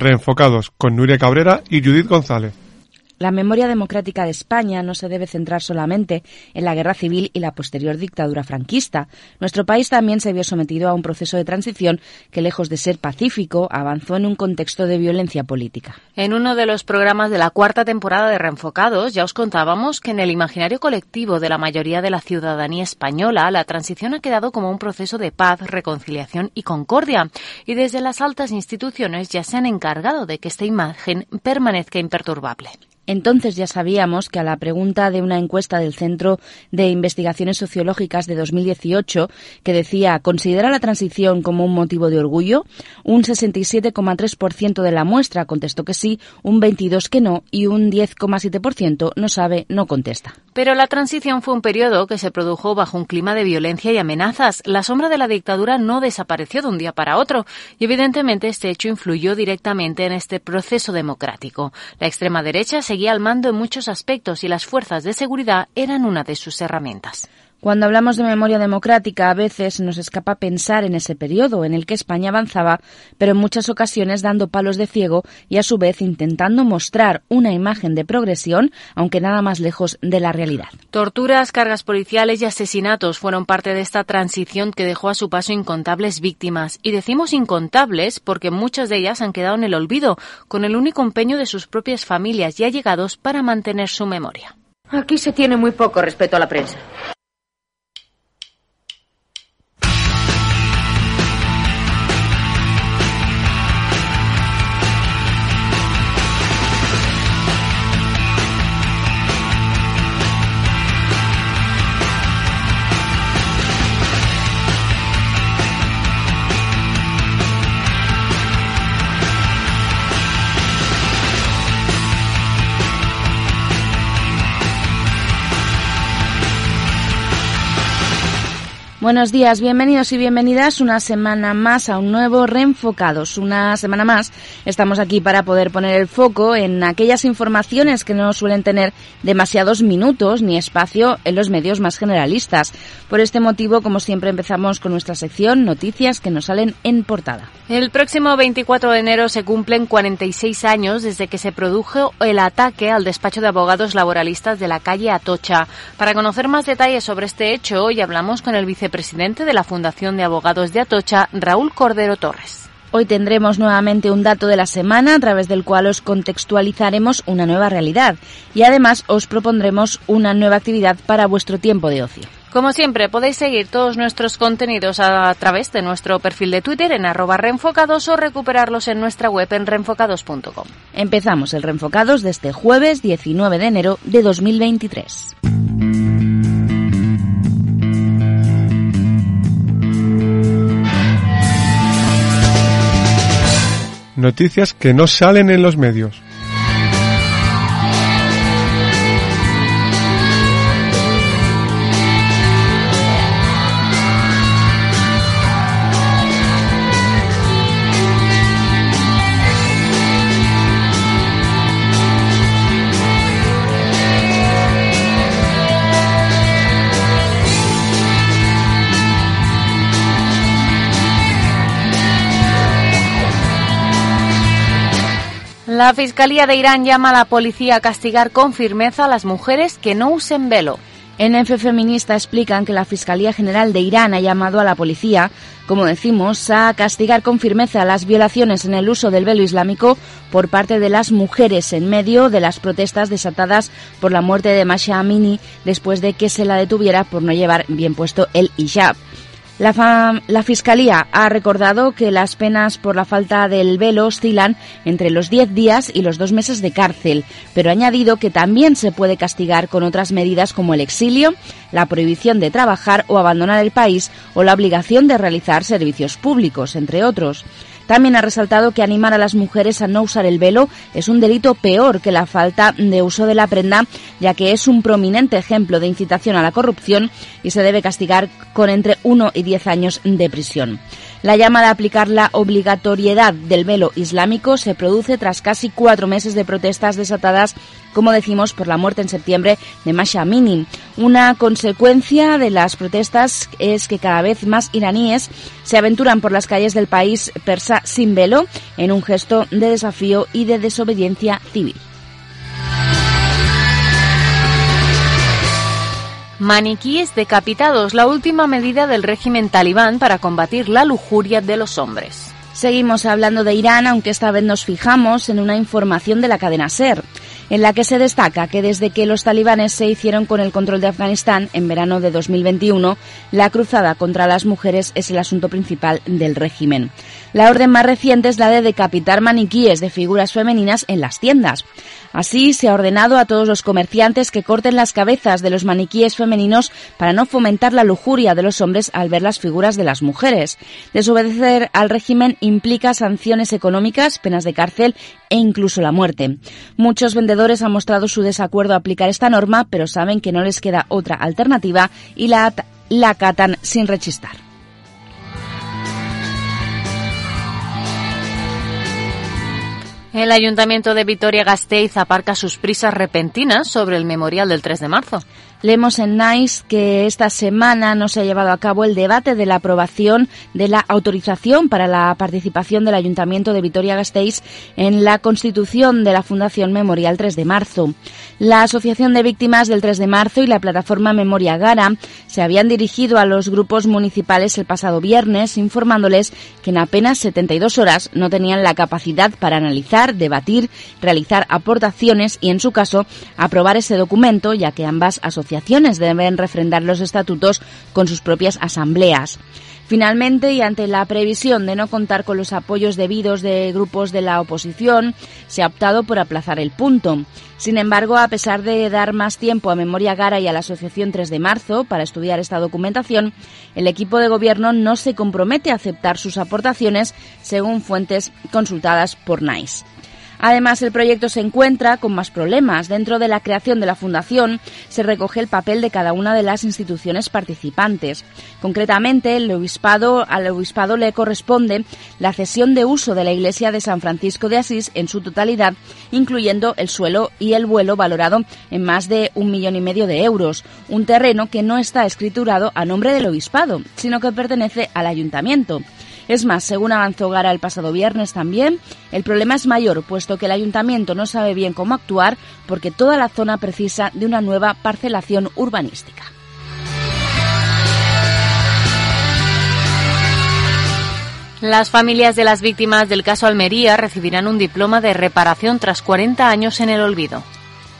Reenfocados con Nuria Cabrera y Judith González. La memoria democrática de España no se debe centrar solamente en la guerra civil y la posterior dictadura franquista. Nuestro país también se vio sometido a un proceso de transición que, lejos de ser pacífico, avanzó en un contexto de violencia política. En uno de los programas de la cuarta temporada de Reenfocados ya os contábamos que en el imaginario colectivo de la mayoría de la ciudadanía española la transición ha quedado como un proceso de paz, reconciliación y concordia. Y desde las altas instituciones ya se han encargado de que esta imagen permanezca imperturbable. Entonces ya sabíamos que a la pregunta de una encuesta del Centro de Investigaciones Sociológicas de 2018 que decía ¿considera la transición como un motivo de orgullo? Un 67,3% de la muestra contestó que sí, un 22% que no y un 10,7% no sabe, no contesta. Pero la transición fue un periodo que se produjo bajo un clima de violencia y amenazas. La sombra de la dictadura no desapareció de un día para otro y evidentemente este hecho influyó directamente en este proceso democrático. La extrema derecha se seguía al mando en muchos aspectos y las fuerzas de seguridad eran una de sus herramientas. Cuando hablamos de memoria democrática, a veces nos escapa pensar en ese periodo en el que España avanzaba, pero en muchas ocasiones dando palos de ciego y a su vez intentando mostrar una imagen de progresión, aunque nada más lejos de la realidad. Torturas, cargas policiales y asesinatos fueron parte de esta transición que dejó a su paso incontables víctimas. Y decimos incontables porque muchas de ellas han quedado en el olvido, con el único empeño de sus propias familias y allegados para mantener su memoria. Aquí se tiene muy poco respeto a la prensa. Buenos días, bienvenidos y bienvenidas una semana más a un nuevo Reenfocados. Una semana más estamos aquí para poder poner el foco en aquellas informaciones que no suelen tener demasiados minutos ni espacio en los medios más generalistas. Por este motivo, como siempre, empezamos con nuestra sección Noticias que nos salen en portada. El próximo 24 de enero se cumplen 46 años desde que se produjo el ataque al despacho de abogados laboralistas de la calle Atocha. Para conocer más detalles sobre este hecho, hoy hablamos con el vicepresidente presidente de la Fundación de Abogados de Atocha, Raúl Cordero Torres. Hoy tendremos nuevamente un dato de la semana a través del cual os contextualizaremos una nueva realidad y además os propondremos una nueva actividad para vuestro tiempo de ocio. Como siempre, podéis seguir todos nuestros contenidos a través de nuestro perfil de Twitter en arroba reenfocados o recuperarlos en nuestra web en reenfocados.com. Empezamos el Reenfocados desde jueves 19 de enero de 2023. Noticias que no salen en los medios. La Fiscalía de Irán llama a la policía a castigar con firmeza a las mujeres que no usen velo. En F Feminista explican que la Fiscalía General de Irán ha llamado a la policía, como decimos, a castigar con firmeza las violaciones en el uso del velo islámico por parte de las mujeres en medio de las protestas desatadas por la muerte de Masha Amini después de que se la detuviera por no llevar bien puesto el hijab. La, Fiscalía ha recordado que las penas por la falta del velo oscilan entre los 10 días y los dos meses de cárcel, pero ha añadido que también se puede castigar con otras medidas como el exilio, la prohibición de trabajar o abandonar el país o la obligación de realizar servicios públicos, entre otros. También ha resaltado que animar a las mujeres a no usar el velo es un delito peor que la falta de uso de la prenda, ya que es un prominente ejemplo de incitación a la corrupción y se debe castigar con entre 1 y 10 años de prisión. La llamada a aplicar la obligatoriedad del velo islámico se produce tras casi cuatro meses de protestas desatadas, como decimos, por la muerte en septiembre de Masha Amini. Una consecuencia de las protestas es que cada vez más iraníes se aventuran por las calles del país persa sin velo en un gesto de desafío y de desobediencia civil. Maniquíes decapitados, la última medida del régimen talibán para combatir la lujuria de los hombres. Seguimos hablando de Irán, aunque esta vez nos fijamos en una información de la cadena SER en la que se destaca que desde que los talibanes se hicieron con el control de Afganistán en verano de 2021, la cruzada contra las mujeres es el asunto principal del régimen. La orden más reciente es la de decapitar maniquíes de figuras femeninas en las tiendas. Así, se ha ordenado a todos los comerciantes que corten las cabezas de los maniquíes femeninos para no fomentar la lujuria de los hombres al ver las figuras de las mujeres. Desobedecer al régimen implica sanciones económicas, penas de cárcel e incluso la muerte. Muchos vendedores han mostrado su desacuerdo a aplicar esta norma, pero saben que no les queda otra alternativa y la, la acatan sin rechistar. El Ayuntamiento de Vitoria-Gasteiz aparca sus prisas repentinas sobre el memorial del 3 de marzo. Leemos en NICE que esta semana no se ha llevado a cabo el debate de la aprobación de la autorización para la participación del Ayuntamiento de Vitoria-Gasteiz en la constitución de la Fundación Memorial 3 de marzo. La Asociación de Víctimas del 3 de marzo y la plataforma Memoria Gara se habían dirigido a los grupos municipales el pasado viernes informándoles que en apenas 72 horas no tenían la capacidad para analizar, debatir, realizar aportaciones y, en su caso, aprobar ese documento, ya que ambas asociaciones deben refrendar los estatutos con sus propias asambleas. Finalmente, y ante la previsión de no contar con los apoyos debidos de grupos de la oposición, se ha optado por aplazar el punto. Sin embargo, a pesar de dar más tiempo a Memoria Gara y a la Asociación 3 de marzo para estudiar esta documentación, el equipo de gobierno no se compromete a aceptar sus aportaciones, según fuentes consultadas por NICE. Además, el proyecto se encuentra con más problemas. Dentro de la creación de la Fundación se recoge el papel de cada una de las instituciones participantes. Concretamente, el obispado, al obispado le corresponde la cesión de uso de la iglesia de San Francisco de Asís en su totalidad, incluyendo el suelo y el vuelo valorado en más de un millón y medio de euros, un terreno que no está escriturado a nombre del obispado, sino que pertenece al ayuntamiento. Es más, según avanzó Gara el pasado viernes también, el problema es mayor, puesto que el ayuntamiento no sabe bien cómo actuar porque toda la zona precisa de una nueva parcelación urbanística. Las familias de las víctimas del caso Almería recibirán un diploma de reparación tras 40 años en el olvido.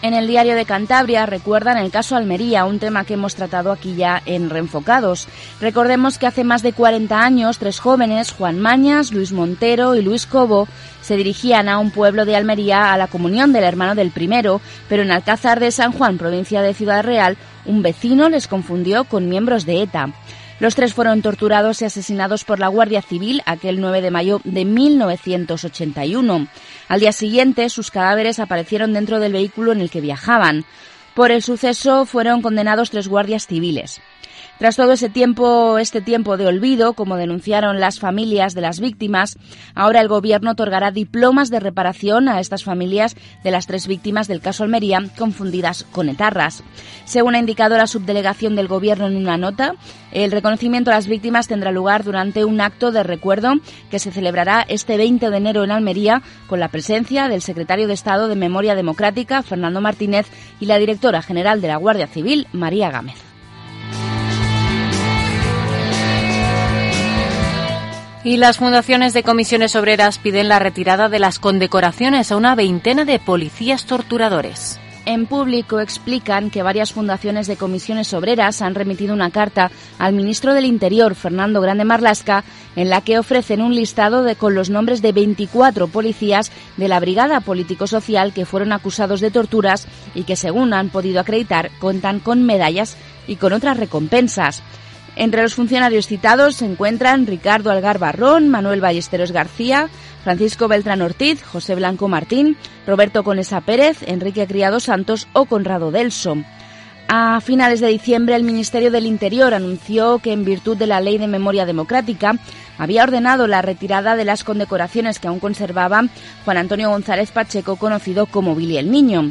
En el diario de Cantabria recuerdan el caso Almería, un tema que hemos tratado aquí ya en Reenfocados. Recordemos que hace más de 40 años tres jóvenes, Juan Mañas, Luis Montero y Luis Cobo, se dirigían a un pueblo de Almería a la comunión del hermano del primero, pero en Alcázar de San Juan, provincia de Ciudad Real, un vecino les confundió con miembros de ETA. Los tres fueron torturados y asesinados por la Guardia Civil aquel 9 de mayo de 1981. Al día siguiente, sus cadáveres aparecieron dentro del vehículo en el que viajaban. Por el suceso fueron condenados tres guardias civiles. Tras todo ese tiempo, este tiempo de olvido, como denunciaron las familias de las víctimas, ahora el Gobierno otorgará diplomas de reparación a estas familias de las tres víctimas del caso Almería confundidas con etarras. Según ha indicado la subdelegación del Gobierno en una nota, el reconocimiento a las víctimas tendrá lugar durante un acto de recuerdo que se celebrará este 20 de enero en Almería con la presencia del secretario de Estado de Memoria Democrática, Fernando Martínez, y la directora general de la Guardia Civil, María Gámez. Y las fundaciones de comisiones obreras piden la retirada de las condecoraciones a una veintena de policías torturadores. En público explican que varias fundaciones de comisiones obreras han remitido una carta al ministro del Interior, Fernando Grande Marlasca, en la que ofrecen un listado con los nombres de 24 policías de la Brigada Político-Social que fueron acusados de torturas y que, según han podido acreditar, cuentan con medallas y con otras recompensas. Entre los funcionarios citados se encuentran Ricardo Algar Barrón, Manuel Ballesteros García, Francisco Beltrán Ortiz, José Blanco Martín, Roberto Conesa Pérez, Enrique Criado Santos o Conrado Delso. A finales de diciembre, el Ministerio del Interior anunció que, en virtud de la Ley de Memoria Democrática, había ordenado la retirada de las condecoraciones que aún conservaba Juan Antonio González Pacheco, conocido como Billy el Niño.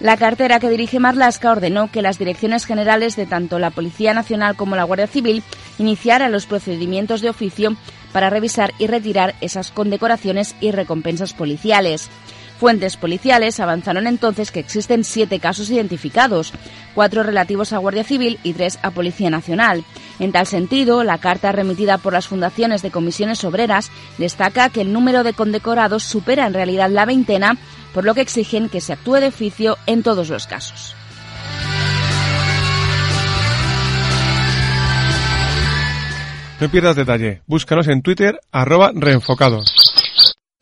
La cartera que dirige Marlasca ordenó que las direcciones generales de tanto la Policía Nacional como la Guardia Civil iniciaran los procedimientos de oficio para revisar y retirar esas condecoraciones y recompensas policiales. Fuentes policiales avanzaron entonces que existen siete casos identificados, cuatro relativos a Guardia Civil y tres a Policía Nacional. En tal sentido, la carta remitida por las fundaciones de comisiones obreras destaca que el número de condecorados supera en realidad la veintena, por lo que exigen que se actúe de oficio en todos los casos. No pierdas detalle. Búscanos en Twitter, arroba reenfocados.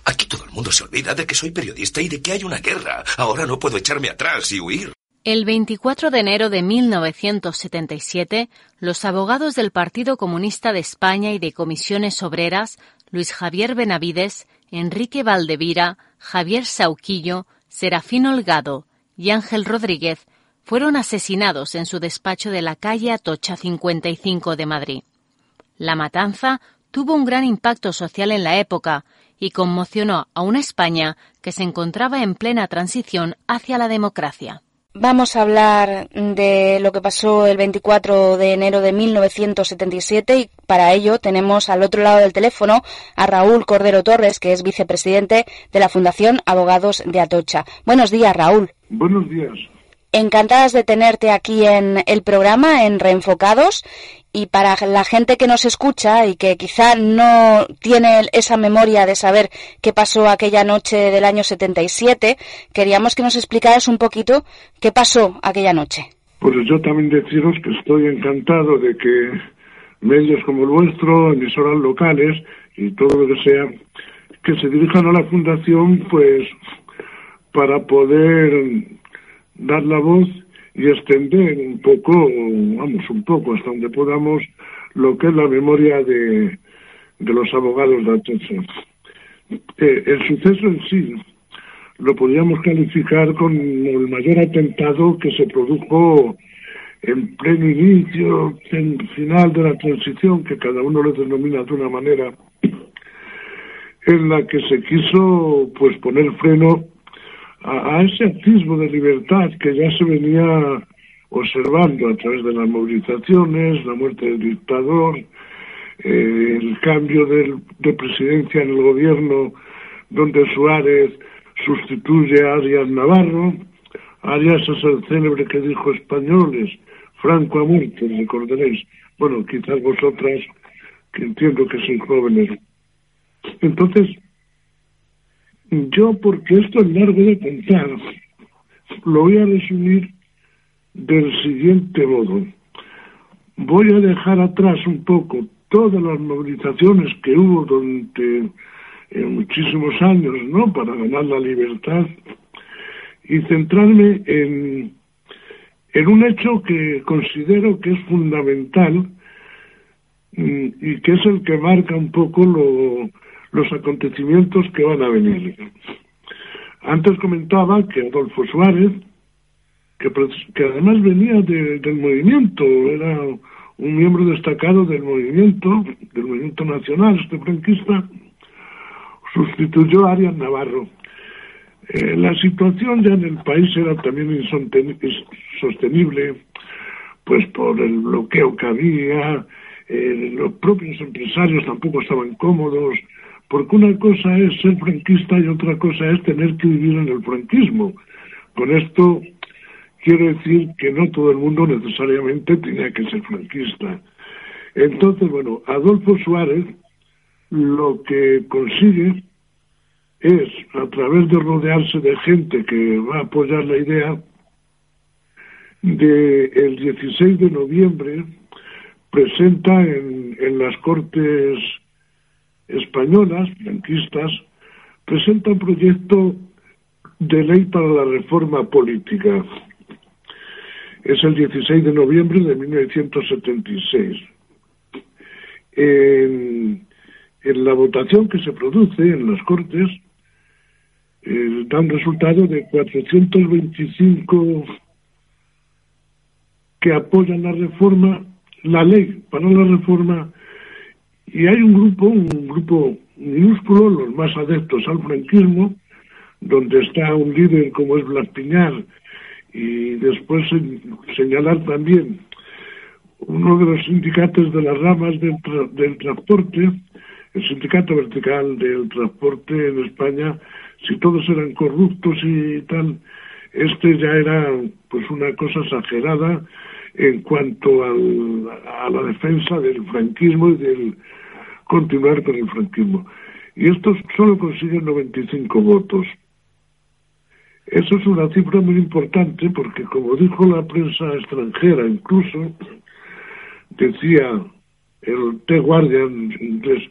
Aquí todo el mundo se olvida de que soy periodista y de que hay una guerra. Ahora no puedo echarme atrás y huir. El 24 de enero de 1977, los abogados del Partido Comunista de España y de Comisiones Obreras, Luis Javier Benavides, Enrique Valdevira, Javier Sauquillo, Serafín Holgado y Ángel Rodríguez, fueron asesinados en su despacho de la calle Atocha 55 de Madrid. La matanza tuvo un gran impacto social en la época y conmocionó a una España que se encontraba en plena transición hacia la democracia. Vamos a hablar de lo que pasó el 24 de enero de 1977 y para ello tenemos al otro lado del teléfono a Raúl Cordero Torres, que es vicepresidente de la Fundación Abogados de Atocha. Buenos días, Raúl. Buenos días. Encantadas de tenerte aquí en el programa, en Reenfocados, y para la gente que nos escucha y que quizá no tiene esa memoria de saber qué pasó aquella noche del año 77, queríamos que nos explicaras un poquito qué pasó aquella noche. Pues yo también deciros que estoy encantado de que medios como el vuestro, emisoras locales y todo lo que sea, que se dirijan a la fundación pues para poder dar la voz y extender un poco, vamos, un poco hasta donde podamos, lo que es la memoria de, de los abogados de Atocha. Eh, el suceso en sí lo podríamos calificar con el mayor atentado que se produjo en pleno inicio, en final de la transición, que cada uno lo denomina de una manera, en la que se quiso pues poner freno a, ese atisbo de libertad que ya se venía observando a través de las movilizaciones, la muerte del dictador, eh, el cambio de presidencia en el gobierno donde Suárez sustituye a Arias Navarro. Arias es el célebre que dijo españoles, Franco ha muerto, recordaréis. Bueno, quizás vosotras, que entiendo que sois jóvenes. Entonces, yo, porque esto es largo de contar, lo voy a resumir del siguiente modo. Voy a dejar atrás un poco todas las movilizaciones que hubo durante eh, muchísimos años, ¿no? Para ganar la libertad y centrarme en, en un hecho que considero que es fundamental mm, y que es el que marca un poco lo, los acontecimientos que van a venir. Antes comentaba que Adolfo Suárez, que, además venía del movimiento, era un miembro destacado del movimiento, del movimiento nacional, este franquista, sustituyó a Arias Navarro. Eh, la situación ya en el país era también insostenible, pues por el bloqueo que había, eh, los propios empresarios tampoco estaban cómodos, porque una cosa es ser franquista y otra cosa es tener que vivir en el franquismo. Con esto quiero decir que no todo el mundo necesariamente tenía que ser franquista. Entonces, bueno, Adolfo Suárez lo que consigue es, a través de rodearse de gente que va a apoyar la idea, de el 16 de noviembre presenta en, en las Cortes españolas, franquistas, presenta un proyecto de ley para la reforma política. Es el 16 de noviembre de 1976. en, la votación que se produce en las Cortes eh, da un resultado de 425 que apoyan la reforma, la ley para la reforma, y hay un grupo, un grupo minúsculo, los más adeptos al franquismo, donde está un líder como es Blas Piñar, y después señalar también uno de los sindicatos de las ramas del, del transporte, el sindicato vertical del transporte en España, si todos eran corruptos y tal, este ya era pues una cosa exagerada en cuanto a la defensa del franquismo y del continuar con el franquismo. Y estos solo consiguen 95 votos. Eso es una cifra muy importante porque, como dijo la prensa extranjera, incluso decía el The Guardian inglés,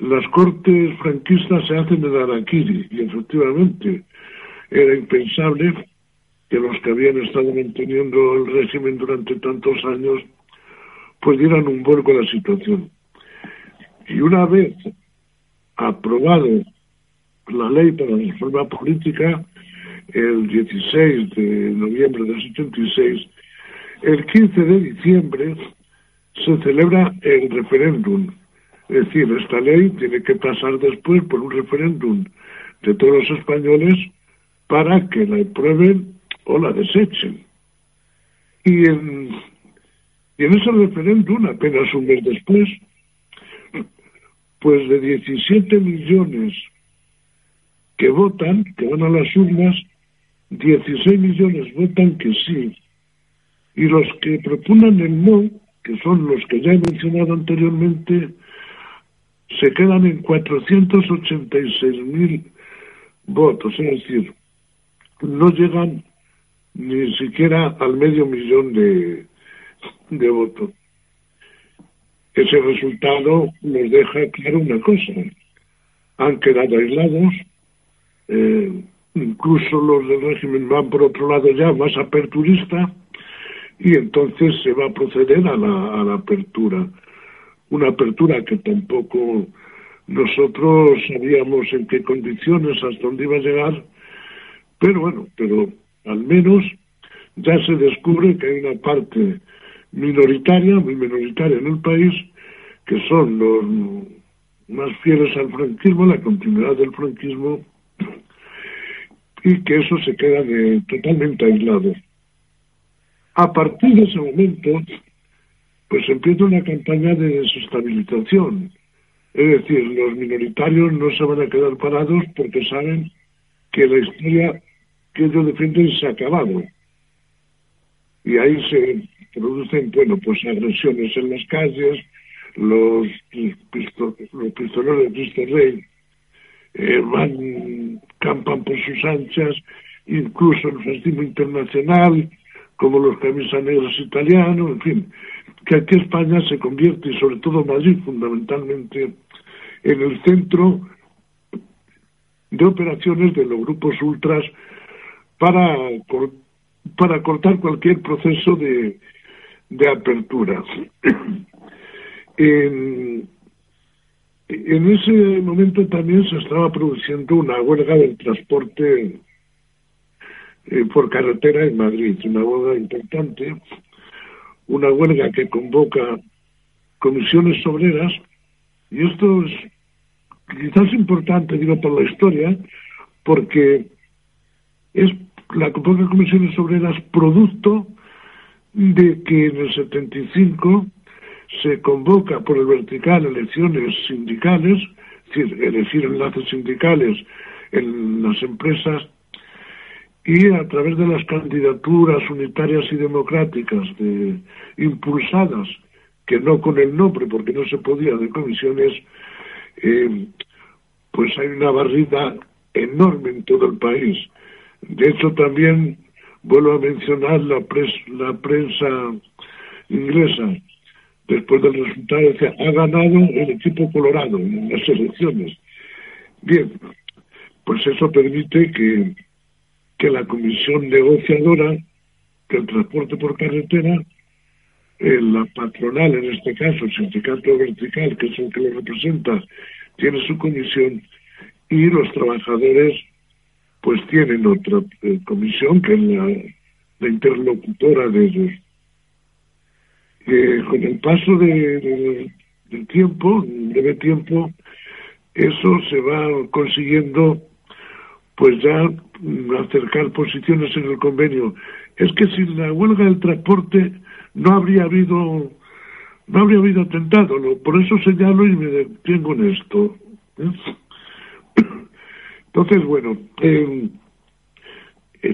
las cortes franquistas se hacen en Araquiri, y efectivamente era impensable que los que habían estado manteniendo el régimen durante tantos años pues dieran un vuelco a la situación. Y una vez aprobado la ley para la reforma política, el 16 de noviembre del 76, el 15 de diciembre se celebra el referéndum. Es decir, esta ley tiene que pasar después por un referéndum de todos los españoles para que la aprueben o la desechen. Y en, y en ese referéndum, apenas un mes después, pues de 17 millones que votan, que van a las urnas, 16 millones votan que sí. Y los que proponen el no, que son los que ya he mencionado anteriormente, se quedan en 486 mil votos, es decir, no llegan ni siquiera al medio millón de, de votos. Ese resultado nos deja claro una cosa. Han quedado aislados, eh, incluso los del régimen van por otro lado ya más aperturista y entonces se va a proceder a la, a la apertura. Una apertura que tampoco nosotros sabíamos en qué condiciones, hasta dónde iba a llegar, pero bueno, pero al menos ya se descubre que hay una parte minoritaria, muy minoritaria en el país, que son los más fieles al franquismo, la continuidad del franquismo, y que eso se queda totalmente aislado. A partir de ese momento, pues empieza una campaña de desestabilización. Es decir, los minoritarios no se van a quedar parados porque saben que la historia que ellos defienden se ha acabado. Y ahí se producen, bueno, pues agresiones en las calles, los, los pistoleros de Cristo Rey eh, van, campan por sus anchas, incluso el fascismo internacional, como los camisas negras italianos, en fin, que aquí España se convierte, y sobre todo Madrid fundamentalmente, en el centro de operaciones de los grupos ultras para, para cortar cualquier proceso de, de apertura. en, ese momento también se estaba produciendo una huelga del transporte eh, por carretera en Madrid, una huelga importante, una huelga que convoca comisiones obreras, y esto es quizás importante, digo, por la historia, porque es la convoca comisiones obreras producto de que en el 75 se convoca por el vertical elecciones sindicales, es decir, elegir enlaces sindicales en las empresas y a través de las candidaturas unitarias y democráticas de, impulsadas, que no con el nombre, porque no se podía, de comisiones, eh, pues hay una barrida enorme en todo el país. De hecho, también vuelvo a mencionar la, la prensa inglesa, después del resultado, decía, ha ganado el equipo colorado en las elecciones. Bien, pues eso permite que que la comisión negociadora del transporte por carretera eh, la patronal, en este caso, el sindicato vertical, que es el que lo representa, tiene su comisión y los trabajadores pues tienen otra eh, comisión que es la, interlocutora de ellos. Eh, con el paso de, del tiempo, un breve tiempo, eso se va consiguiendo pues ya acercar posiciones en el convenio. Es que sin la huelga del transporte no habría habido no habría habido atentado, por eso señalo y me detengo en esto. ¿eh? Entonces, bueno, el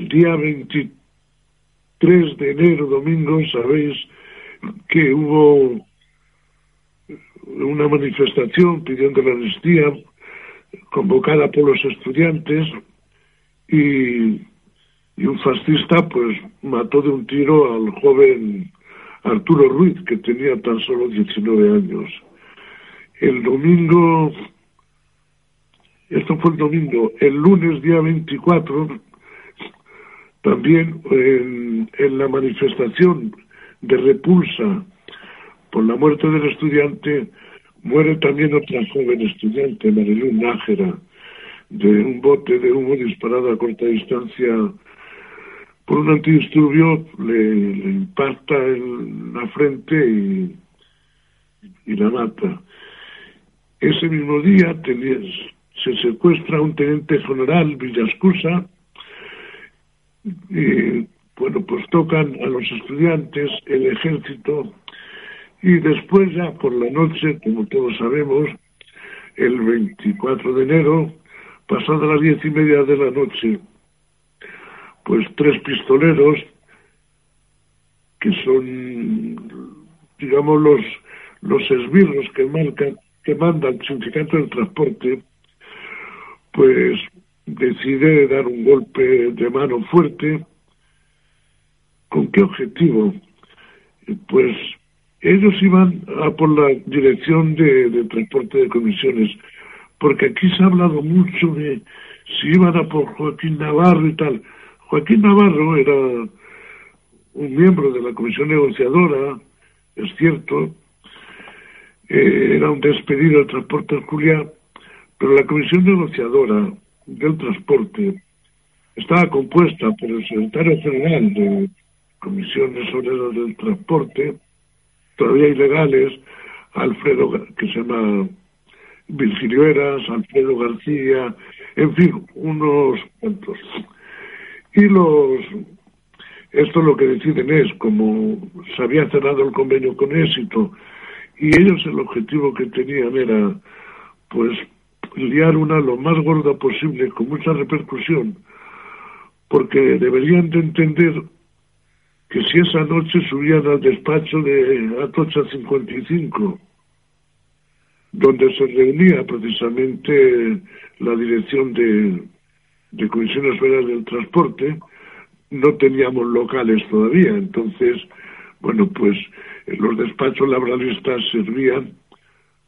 día 23 de enero, domingo, sabéis que hubo una manifestación pidiendo la amnistía convocada por los estudiantes y, y un fascista pues mató de un tiro al joven Arturo Ruiz, que tenía tan solo 19 años. El domingo, esto fue el domingo, el lunes día 24, también en, la manifestación de repulsa por la muerte del estudiante, muere también otra joven estudiante, Marilú Nájera, de un bote de humo disparado a corta distancia por un antidisturbio, le, impacta en la frente y, y la mata. Ese mismo día se secuestra un teniente general, Villascusa, y bueno, pues tocan a los estudiantes, el ejército, y después ya por la noche, como todos sabemos, el 24 de enero, pasada las diez y media de la noche, pues tres pistoleros que son, digamos, los, los esbirros que marcan, que manda el sindicato del transporte, pues decide dar un golpe de mano fuerte. ¿Con qué objetivo? Pues ellos iban a por la dirección de, transporte de comisiones, porque aquí se ha hablado mucho de si iban a por Joaquín Navarro y tal. Joaquín Navarro era un miembro de la comisión negociadora, es cierto, eh, era un despedido del transporte Julián, pero la comisión negociadora del transporte estaba compuesta por el secretario general de comisiones obreras del transporte, todavía ilegales, Alfredo, que se llama Virgilio Eras, Alfredo García, en fin, unos cuantos. Y los, esto lo que deciden es, como se había cerrado el convenio con éxito, y ellos el objetivo que tenían era, pues, liar una lo más gorda posible, con mucha repercusión, porque deberían de entender que si esa noche subían al despacho de Atocha 55, donde se reunía precisamente la dirección de, de Comisiones Federales del Transporte, no teníamos locales todavía, entonces, bueno, pues los despachos laboralistas servían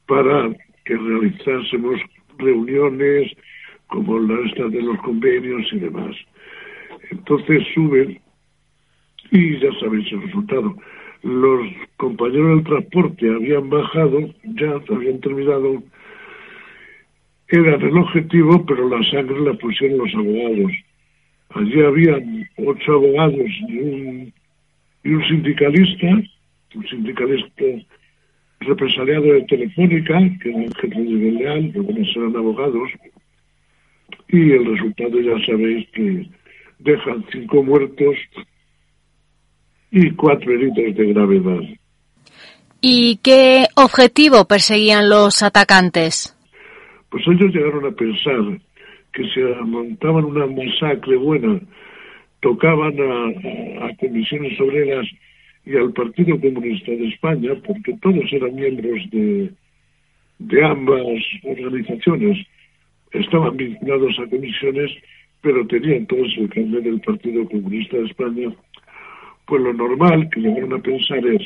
para que realizásemos reuniones como las de los convenios y demás. Entonces suben y ya sabéis el resultado. Los compañeros del transporte habían bajado, ya habían terminado, eran el objetivo, pero la sangre la pusieron los abogados. Allí habían ocho abogados y un, y un sindicalista, un sindicalista represaliado de Telefónica, que el jefe de Leal, que no eran abogados, y el resultado ya sabéis que dejan cinco muertos y cuatro heridos de gravedad. ¿Y qué objetivo perseguían los atacantes? Pues ellos llegaron a pensar que se montaban una masacre buena, tocaban a, a, comisiones obreras y al Partido Comunista de España, porque todos eran miembros de, ambas organizaciones, estaban vinculados a comisiones, pero tenían todos el carnet del Partido Comunista de España pues lo normal que llegaron a pensar es,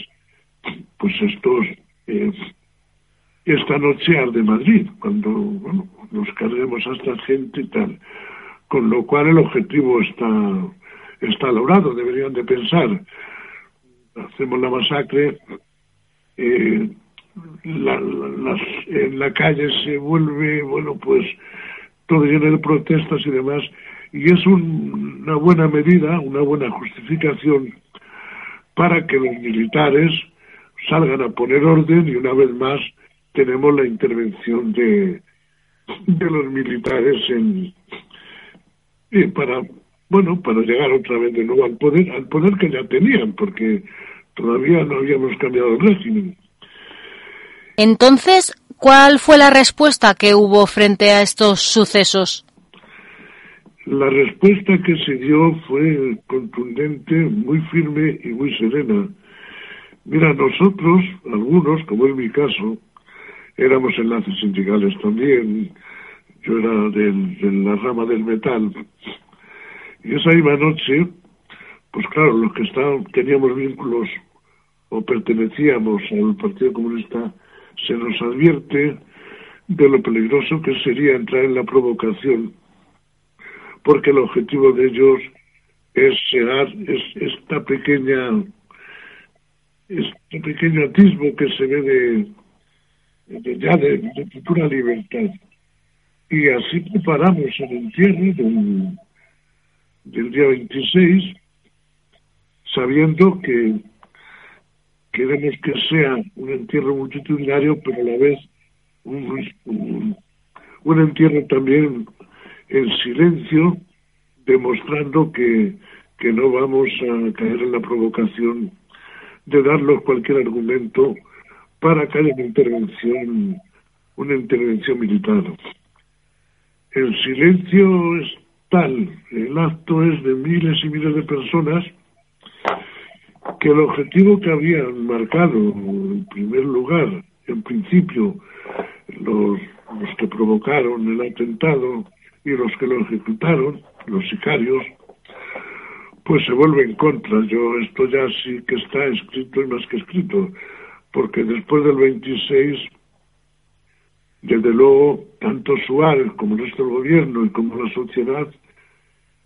pues estos, eh, esta noche de Madrid, cuando nos carguemos a esta gente y tal. Con lo cual el objetivo está, está logrado, deberían de pensar. Hacemos la masacre, eh, en la calle se vuelve, bueno, pues todo lleno de protestas y demás, y es una buena medida, una buena justificación para que los militares salgan a poner orden y una vez más tenemos la intervención de, de los militares en, eh, para bueno para llegar otra vez de nuevo al poder al poder que ya tenían porque todavía no habíamos cambiado el régimen. Entonces cuál fue la respuesta que hubo frente a estos sucesos la respuesta que se dio fue contundente muy firme y muy serena. Mira nosotros algunos como en mi caso éramos enlaces sindicales también. Yo era de la rama del metal. Y esa misma noche, pues claro, los que estaban, teníamos vínculos o pertenecíamos al Partido Comunista, se nos advierte de lo peligroso que sería entrar en la provocación, porque el objetivo de ellos es llegar, es esta pequeña, este pequeño atisbo que se ve de, ya de futura libertad. Y así preparamos el entierro del, del día 26, sabiendo que queremos que sea un entierro multitudinario, pero a la vez un, un, entierro también en silencio, demostrando que, que no vamos a caer en la provocación de darles cualquier argumento para que haya una intervención, una intervención militar. El silencio es tal, el acto es de miles y miles de personas, que el objetivo que habían marcado en primer lugar, en principio, los, que provocaron el atentado y los que lo ejecutaron, los sicarios, pues se vuelve en contra. Yo esto ya sí que está escrito y más que escrito, porque después del 26 desde luego, tanto Suárez como del gobierno y como la sociedad,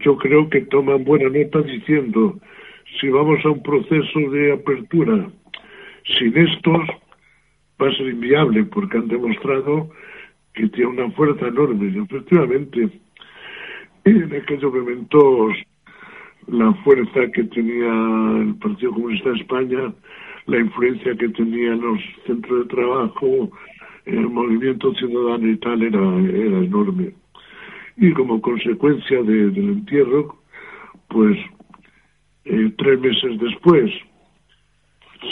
yo creo que toman buena nota diciendo, si vamos a un proceso de apertura sin estos, va a ser inviable, porque han demostrado que tiene una fuerza enorme. Y efectivamente, en aquellos momentos, la fuerza que tenía el Partido Comunista de España, la influencia que tenían los centros de trabajo, el movimiento ciudadano y tal era, era enorme. Y como consecuencia del entierro, pues eh, tres meses después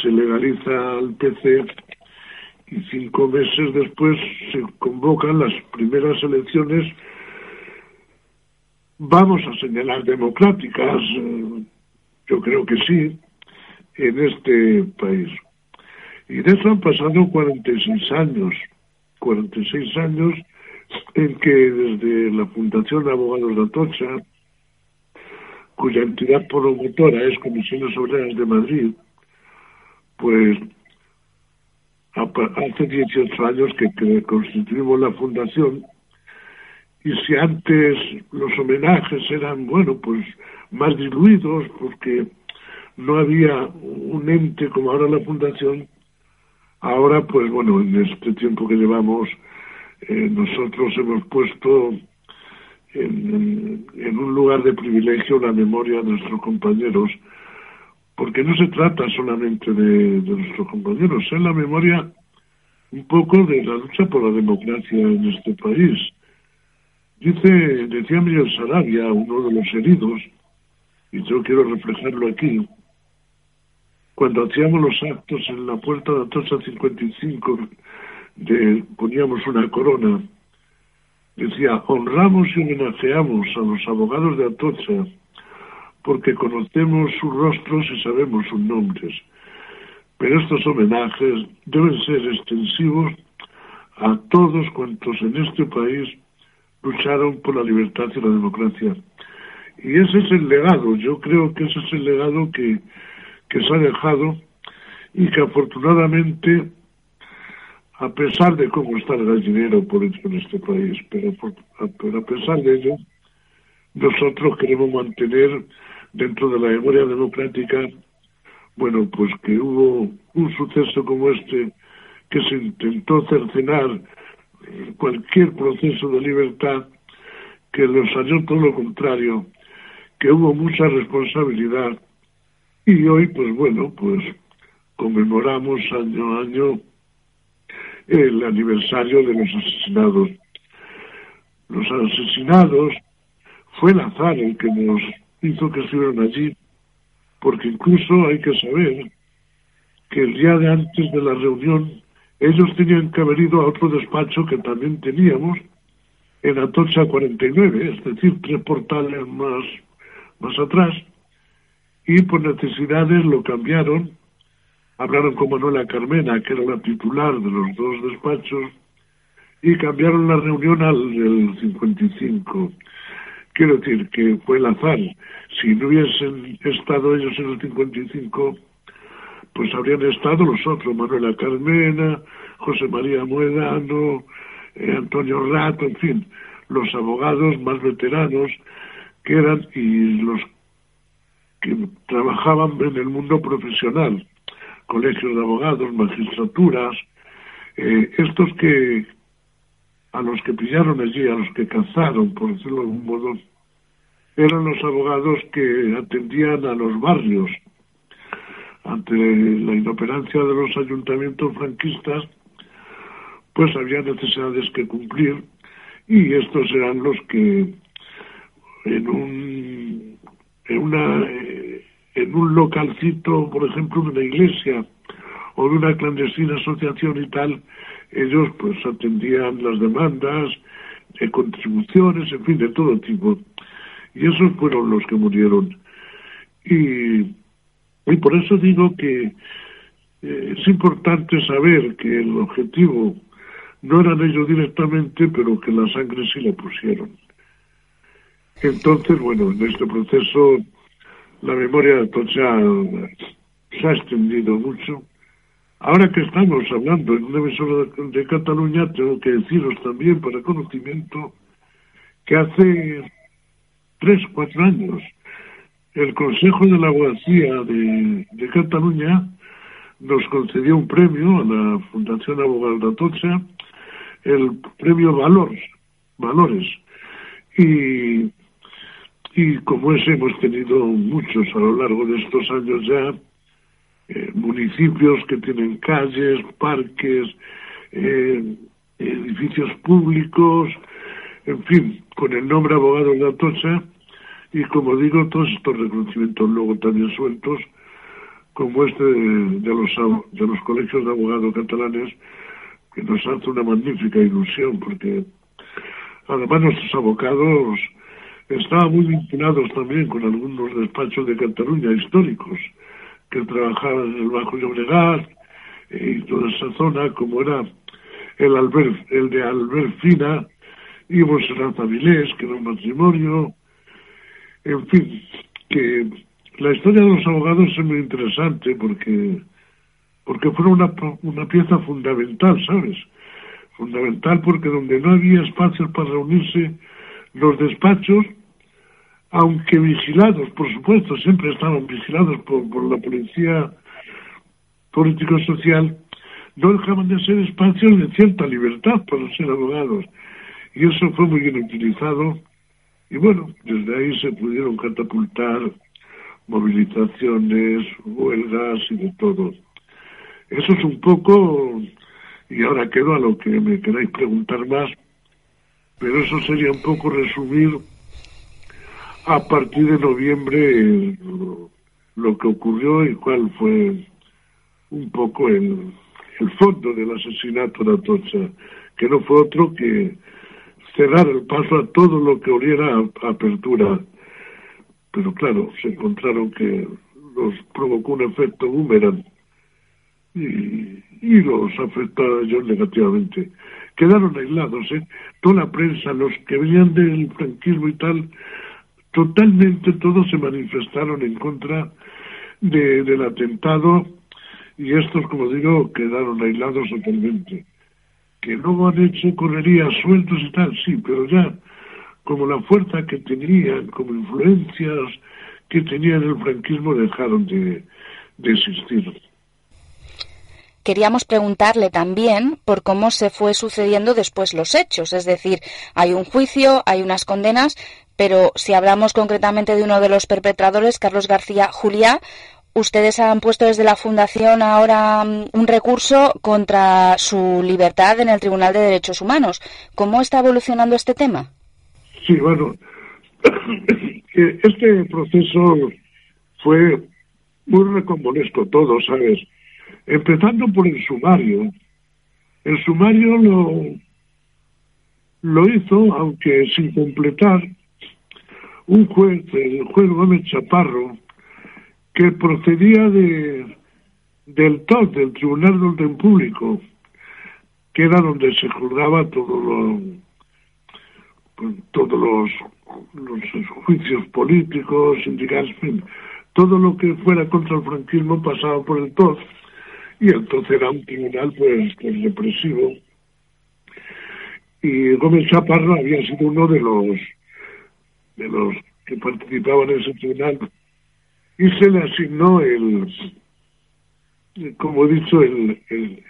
se legaliza el PC y cinco meses después se convocan las primeras elecciones, vamos a señalar democráticas, eh, yo creo que sí, en este país. Y de eso han pasado 46 años, 46 años en que desde la Fundación Abogados de Atocha, cuya entidad promotora es Comisiones Obreras de Madrid, pues hace 18 años que, constituimos la fundación y si antes los homenajes eran, bueno, pues más diluidos porque no había un ente como ahora la fundación, Ahora, pues bueno, en este tiempo que llevamos, eh, nosotros hemos puesto en, un lugar de privilegio la memoria de nuestros compañeros, porque no se trata solamente de, nuestros compañeros, es la memoria un poco de la lucha por la democracia en este país. Dice, decía Miguel Sarabia, uno de los heridos, y yo quiero reflejarlo aquí, cuando hacíamos los actos en la puerta de Atocha 55, de, poníamos una corona, decía, honramos y homenajeamos a los abogados de Atocha porque conocemos sus rostros y sabemos sus nombres. Pero estos homenajes deben ser extensivos a todos cuantos en este país lucharon por la libertad y la democracia. Y ese es el legado, yo creo que ese es el legado que, que se ha dejado y que afortunadamente, a pesar de cómo está el gallinero político en este país, pero, pero a pesar de ello, nosotros queremos mantener dentro de la memoria democrática bueno, pues que hubo un suceso como este, que se intentó cercenar cualquier proceso de libertad, que los salió todo lo contrario, que hubo mucha responsabilidad y hoy, pues bueno, pues conmemoramos año a año el aniversario de los asesinados. Los asesinados fue el azar el que nos hizo que estuvieran allí, porque incluso hay que saber que el día de antes de la reunión ellos tenían que haber ido a otro despacho que también teníamos en Atocha 49, es decir, tres portales más, más atrás, y por necesidades lo cambiaron. Hablaron con Manuela Carmena, que era la titular de los dos despachos, y cambiaron la reunión al del 55. Quiero decir que fue el azar. Si no hubiesen estado ellos en el 55, pues habrían estado los otros, Manuela Carmena, José María Muedano, eh, Antonio Rato, en fin, los abogados más veteranos que eran y los que trabajaban en el mundo profesional, colegios de abogados, magistraturas, eh, estos que a los que pillaron allí, a los que cazaron, por decirlo de algún modo, eran los abogados que atendían a los barrios. Ante la inoperancia de los ayuntamientos franquistas, pues había necesidades que cumplir y estos eran los que en un en una en un localcito, por ejemplo, de una iglesia o de una clandestina asociación y tal, ellos pues atendían las demandas de contribuciones, en fin, de todo tipo. Y esos fueron los que murieron. Y, y por eso digo que eh, es importante saber que el objetivo no eran ellos directamente, pero que la sangre sí la pusieron. Entonces, bueno, en este proceso la memoria de Atocha se ha extendido mucho. Ahora que estamos hablando en una emisora de, Cataluña, tengo que deciros también para conocimiento que hace tres, cuatro años el Consejo de la Abogacía de, de Cataluña nos concedió un premio a la Fundación Abogado de Atocha, el premio Valores, Valores. Y y como ese hemos tenido muchos a lo largo de estos años ya, eh, municipios que tienen calles, parques, eh, edificios públicos, en fin, con el nombre abogado de Atocha, y como digo, todos estos reconocimientos luego también sueltos, como este de, los, de los colegios de abogados catalanes, que nos hace una magnífica ilusión, porque además nuestros abogados Estaban muy vinculados también con algunos despachos de Cataluña históricos que trabajaban en el Bajo Llobregat eh, y toda esa zona, como era el, Albert, el de Alberfina y Monserrat Avilés, que era un matrimonio. En fin, que la historia de los abogados es muy interesante porque porque fue una, una pieza fundamental, ¿sabes? Fundamental porque donde no había espacios para reunirse, los despachos aunque vigilados, por supuesto, siempre estaban vigilados por, la policía político-social, no dejaban de ser espacios de cierta libertad para ser abogados. Y eso fue muy bien utilizado. Y bueno, desde ahí se pudieron catapultar movilizaciones, huelgas y de todo. Eso es un poco, y ahora quedo a lo que me queráis preguntar más, pero eso sería un poco resumir a partir de noviembre lo que ocurrió y cuál fue un poco el, el fondo del asesinato de Atocha, que no fue otro que cerrar el paso a todo lo que oliera apertura. Pero claro, se encontraron que los provocó un efecto boomerang y, y los afectó a ellos negativamente. Quedaron aislados, ¿eh? Toda la prensa, los que venían del franquismo y tal, totalmente todos se manifestaron en contra del atentado y estos, como digo, quedaron aislados totalmente. Que luego han hecho correrías sueltos y tal, sí, pero ya como la fuerza que tenían, como influencias que tenían el franquismo, dejaron de, de existir. Queríamos preguntarle también por cómo se fue sucediendo después los hechos, es decir, hay un juicio, hay unas condenas, pero si hablamos concretamente de uno de los perpetradores, Carlos García Juliá, ustedes han puesto desde la Fundación ahora mm, un recurso contra su libertad en el Tribunal de Derechos Humanos. ¿Cómo está evolucionando este tema? Sí, bueno, este proceso fue muy recompuesto todo, ¿sabes? Empezando por el sumario. El sumario lo, lo hizo, aunque sin completar, un juez, el juez Gómez Chaparro, que procedía de del TOC, del Tribunal de Orden Público, que era donde se juzgaba todo lo, pues, todos los, los juicios políticos, sindicales, todo lo que fuera contra el franquismo pasaba por el TOC y entonces era un tribunal pues, pues represivo. Y Gómez Chaparro había sido uno de los de los que participaban en ese tribunal y se le asignó el como he dicho el, el,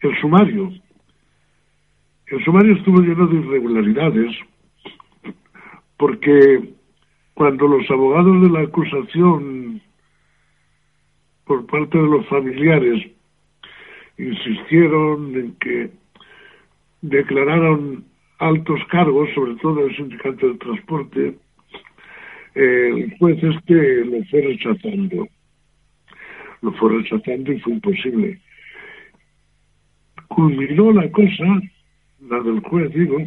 el, sumario. El sumario estuvo lleno de irregularidades porque cuando los abogados de la acusación por parte de los familiares insistieron en que declararon altos cargos, sobre todo el sindicato del transporte, el juez este lo fue rechazando. Lo fue rechazando y fue imposible. Culminó la cosa, la del juez, digo,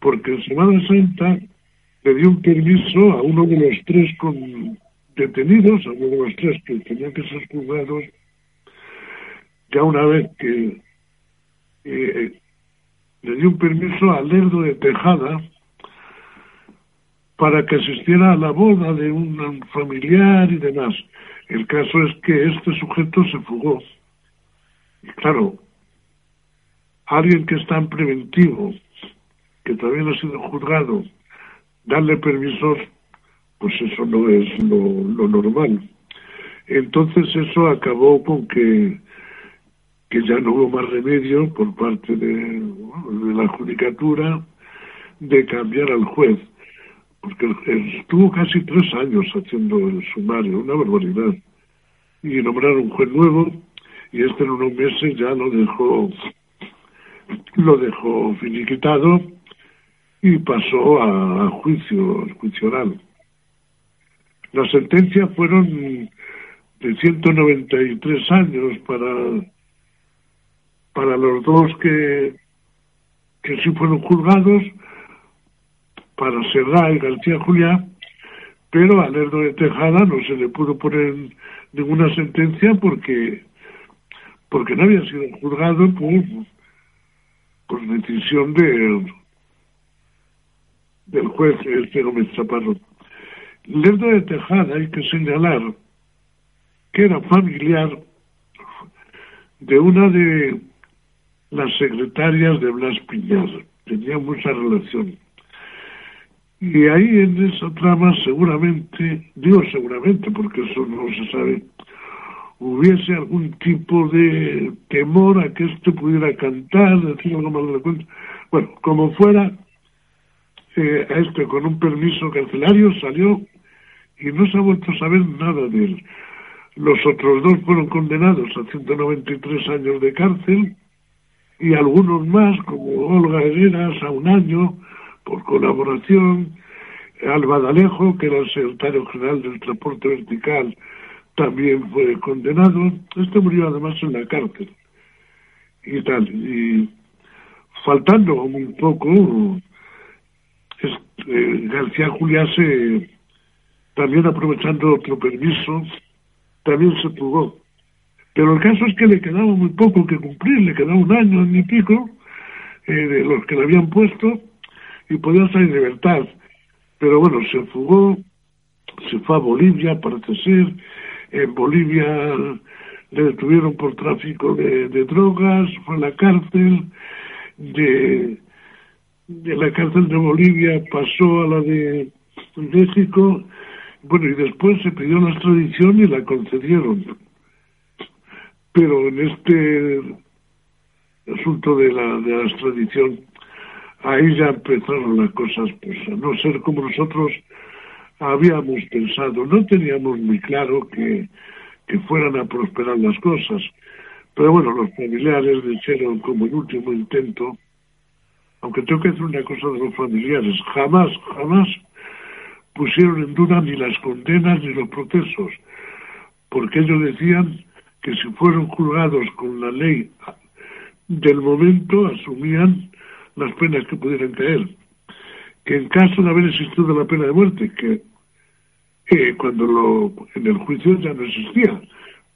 porque en Semana Santa le dio un permiso a uno de los tres con detenidos, a uno de los tres que tenían que ser juzgados, ya una vez que eh, le dio un permiso a Lerdo de Tejada para que asistiera a la boda de un familiar y demás. El caso es que este sujeto se fugó. Y claro, alguien que está en preventivo, que también ha sido juzgado, darle permisos pues eso no es lo, normal. Entonces eso acabó con que, que ya no hubo más remedio por parte de, la judicatura de cambiar al juez, porque estuvo casi tres años haciendo el sumario, una barbaridad, y nombraron un juez nuevo y este en unos meses ya lo dejó lo dejó finiquitado y pasó a, a juicio, al juicio oral. Las sentencias fueron de 193 años para, para los dos que, que sí fueron juzgados, para Serra y García Julián, pero a Lerdo de Tejada no se le pudo poner ninguna sentencia porque porque no había sido juzgado por, por decisión del, del juez este Gómez Chaparro. Lerdo de Tejada hay que señalar que era familiar de una de las secretarias de Blas Piñar. Tenía mucha relación. Y ahí en esa trama seguramente, digo seguramente porque eso no se sabe, hubiese algún tipo de temor a que esto pudiera cantar, decir algo más de la cuenta. Bueno, como fuera, eh, a este con un permiso carcelario salió y no se ha vuelto a saber nada de él. Los otros dos fueron condenados a 193 años de cárcel y algunos más, como Olga Herreras, a un año por colaboración. Alba D'Alejo, que era el secretario general del transporte vertical, también fue condenado. Este murió además en la cárcel y tal. Y faltando un poco, este, García Juliá se también aprovechando otro permiso, también se fugó. Pero el caso es que le quedaba muy poco que cumplir, le quedaba un año ni pico eh, de los que le habían puesto y podía salir de libertad. Pero bueno, se fugó, se fue a Bolivia, parece ser. En Bolivia le detuvieron por tráfico de, de drogas, fue a la cárcel. De, de la cárcel de Bolivia pasó a la de México Bueno, y después se pidió la extradición y la concedieron. Pero en este asunto de la, de la extradición, ahí ya empezaron las cosas pues, a no ser como nosotros habíamos pensado. No teníamos muy claro que, que fueran a prosperar las cosas. Pero bueno, los familiares dijeron como el último intento, aunque tengo que decir una cosa de los familiares, jamás, jamás pusieron en duda ni las condenas ni los procesos, porque ellos decían que si fueron juzgados con la ley del momento, asumían las penas que pudieran caer. Que en caso de haber existido la pena de muerte, que cuando lo, en el juicio ya no existía,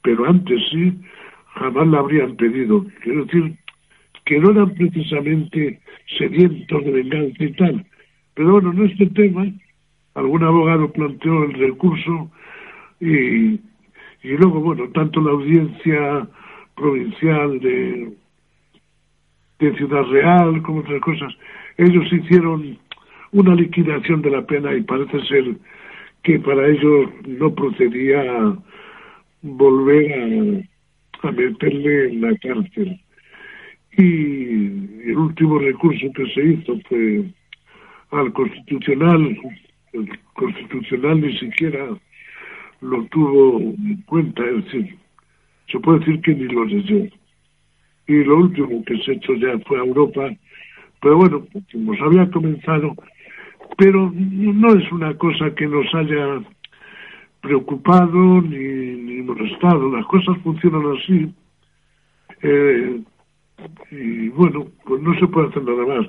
pero antes sí, jamás la habrían pedido. Quiero decir que no eran precisamente sedientos de venganza y tal. Pero bueno, en este tema, algún abogado planteó el recurso y, y luego, bueno, tanto la audiencia provincial de, de Ciudad Real como otras cosas, ellos hicieron una liquidación de la pena y parece ser que para ellos no procedía volver a, a meterle en la cárcel. Y el último recurso que se hizo fue al constitucional. El constitucional ni siquiera lo tuvo en cuenta, es decir, se puede decir que ni lo leyó. Y lo último que se hecho ya fue a Europa, pero bueno, como se había comenzado, pero no es una cosa que nos haya preocupado ni, ni molestado, las cosas funcionan así. Eh, y bueno, pues no se puede hacer nada más.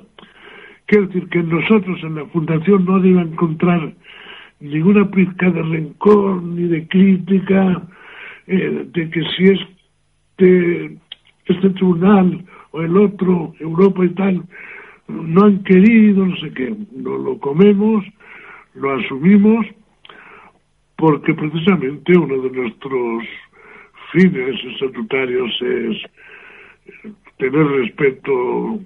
Quiero decir que nosotros en la Fundación no debe encontrar ninguna pizca de rencor ni de crítica eh, de que si este, este tribunal o el otro, Europa y tal, no han querido, no sé qué, no lo comemos, lo asumimos, porque precisamente uno de nuestros fines estatutarios es tener respeto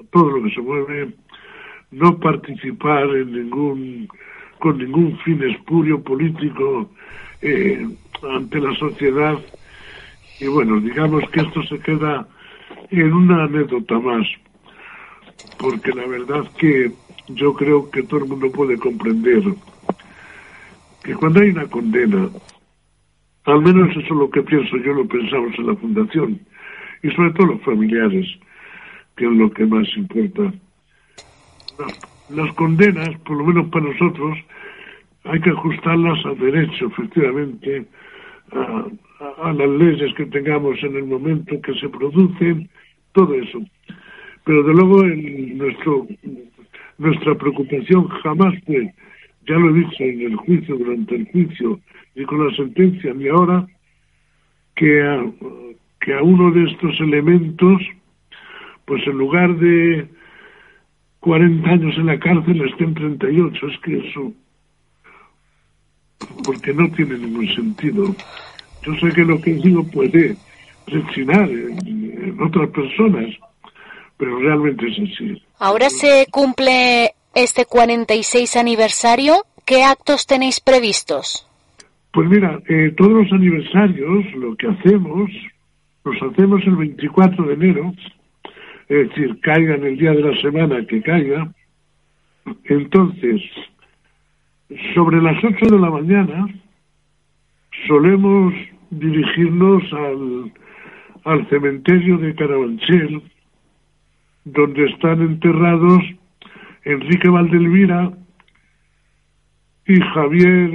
a todo lo que se mueve, no participar en ningún con ningún fin espurio político eh, ante la sociedad y bueno digamos que esto se queda en una anécdota más porque la verdad que yo creo que todo el mundo puede comprender que cuando hay una condena, al menos eso es lo que pienso yo, lo pensamos en la Fundación, y sobre todo los familiares, que es lo que más importa. Las condenas, por lo menos para nosotros, hay que ajustarlas al derecho, efectivamente, a, a, las leyes que tengamos en el momento que se producen, todo eso. Pero de luego en nuestro, nuestra preocupación jamás fue, ya lo he dicho en el juicio, durante el juicio y con la sentencia, ni ahora, que a, que a uno de estos elementos, pues en lugar de 40 años en la cárcel estén 38. Es que eso, porque no tiene ningún sentido. Yo sé que lo que digo puede rechinar en, en otras personas, pero realmente es así. Ahora se cumple este 46 aniversario. ¿Qué actos tenéis previstos? Pues mira, eh, todos los aniversarios lo que hacemos, los hacemos el 24 de enero, es decir, caiga en el día de la semana que caiga. Entonces, sobre las 8 de la mañana, solemos dirigirnos al, al cementerio de Carabanchel, donde están enterrados Enrique Valdelvira y Javier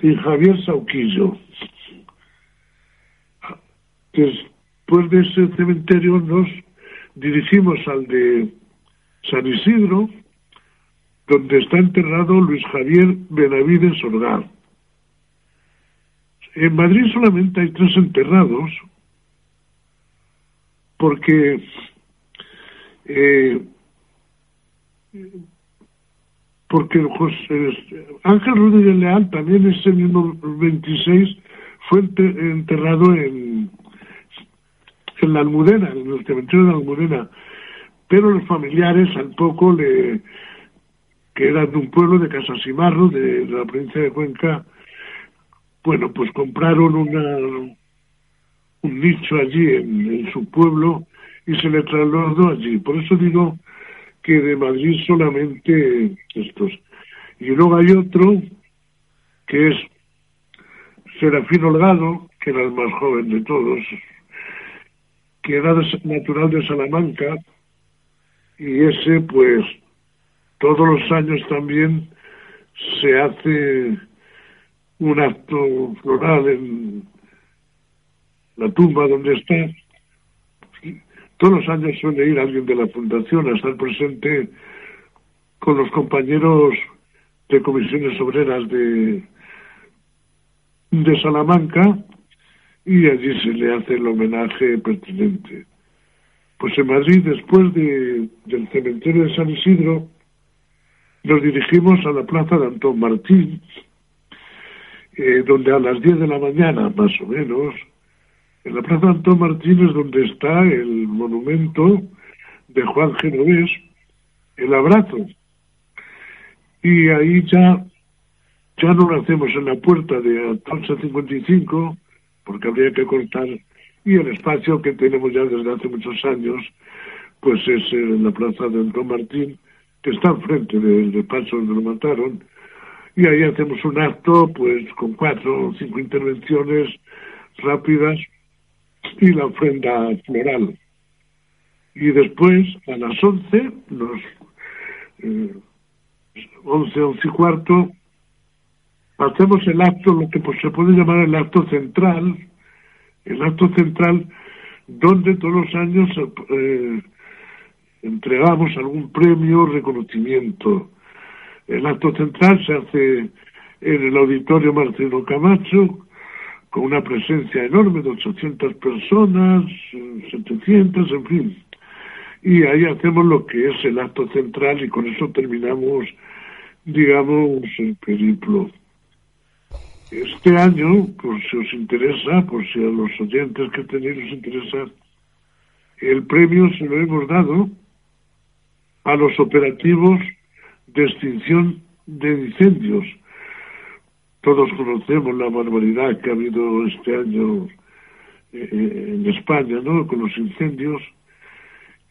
y Javier Sauquillo. Después de ese cementerio nos dirigimos al de San Isidro, donde está enterrado Luis Javier Benavides Orgar. En Madrid solamente hay tres enterrados, porque eh, porque José, Ángel Rodríguez Leal también ese mismo 26 fue enterrado en, en la Almudena, en el cementerio de la Almudena, pero los familiares al poco le que era de un pueblo de Casasimarro, de, de la provincia de Cuenca. Bueno, pues compraron una, un nicho allí en, su pueblo y se le trasladó allí. Por eso digo que de Madrid solamente estos. Y luego hay otro que es Serafín Holgado, que era el más joven de todos, que era natural de Salamanca, y ese pues todos los años también se hace un acto floral en la tumba donde está. Todos los años suele ir alguien de la fundación a estar presente con los compañeros de comisiones obreras de, de Salamanca y allí se le hace el homenaje pertinente. Pues en Madrid, después de, del cementerio de San Isidro, nos dirigimos a la plaza de Antón Martín, eh, donde a las 10 de la mañana, más o menos, en la plaza de Antón Martín es donde está el monumento de Juan Genovés, el abrazo. Y ahí ya, ya no lo hacemos en la puerta de Altonsa 55, porque habría que cortar, y el espacio que tenemos ya desde hace muchos años, pues es en la plaza de Antón Martín, que está al frente del despacho donde lo mataron, y ahí hacemos un acto, pues con cuatro o cinco intervenciones rápidas y la ofrenda floral. Y después, a las once, los eh, once, once y cuarto, hacemos el acto, lo que pues, se puede llamar el acto central, el acto central donde todos los años eh, entregamos algún premio reconocimiento. El acto central se hace en el auditorio Marcelo Camacho, con una presencia enorme de 800 personas, 700, en fin. Y ahí hacemos lo que es el acto central y con eso terminamos, digamos, el periplo. Este año, por si os interesa, por si a los oyentes que tenéis les interesa, el premio se lo hemos dado a los operativos de extinción de incendios. Todos conocemos la barbaridad que ha habido este año eh, en España, ¿no? Con los incendios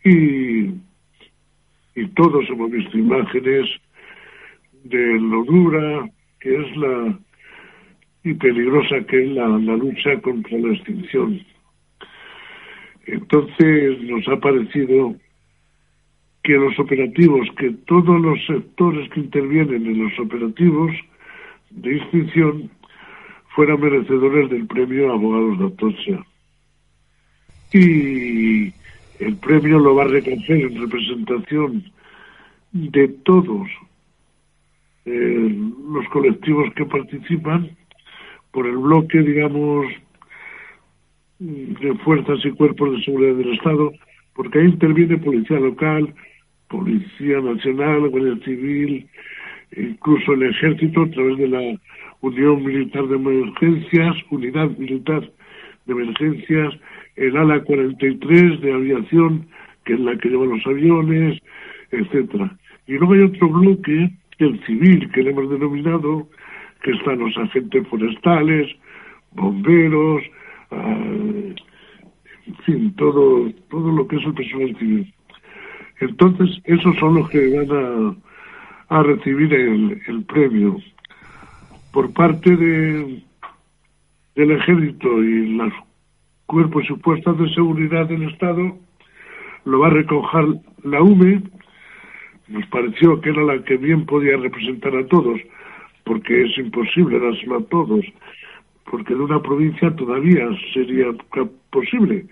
y, y todos hemos visto imágenes de lo dura que es la y peligrosa que es la, lucha contra la extinción. Entonces nos ha parecido que los operativos, que todos los sectores que intervienen en los operativos de extinción fueran merecedores del premio Abogados de Atocha. Y el premio lo va a recoger en representación de todos eh, los colectivos que participan por el bloque, digamos, de fuerzas y cuerpos de seguridad del Estado, porque ahí interviene policía local, policía nacional, guardia civil, incluso el ejército a través de la Unión Militar de Emergencias, Unidad Militar de Emergencias, el ala 43 de aviación, que es la que lleva los aviones, etcétera. Y luego hay otro bloque, el civil, que le hemos denominado, que están los agentes forestales, bomberos, ah, en fin, todo, todo lo que es el personal civil. Entonces, esos son los que van a, a recibir el, el premio. Por parte de, del ejército y los cuerpos y fuerzas de seguridad del Estado, lo va a recoger la UME, nos pareció que era la que bien podía representar a todos, porque es imposible dárselo todos, porque de una provincia todavía sería posible,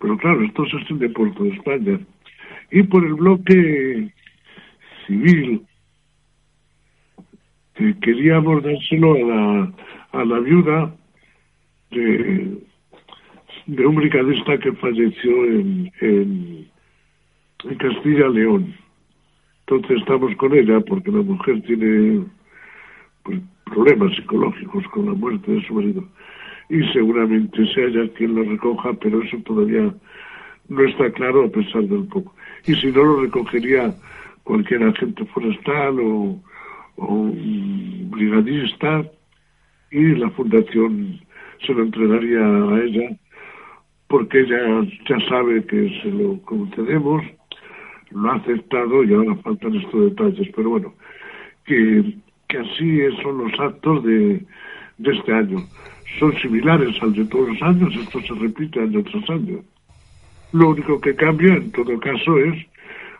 pero claro, esto se extiende por toda España. Y por el bloque civil, que queríamos dárselo a la, a la viuda de, de un brigadista que falleció en, en, en Castilla León. Entonces estamos con ella porque la mujer tiene problemas psicológicos con la muerte de su marido y seguramente sea ella quien lo recoja, pero eso todavía no está claro a pesar del poco. Y si no lo recogería cualquier agente forestal o, un brigadista y la fundación se lo entregaría a ella porque ella ya sabe que se lo concedemos, lo ha aceptado y ahora faltan estos detalles, pero bueno, que, que así son los actos de, de este año. Son similares al de todos los años, esto se repite año tras año. Lo único que cambia en todo caso es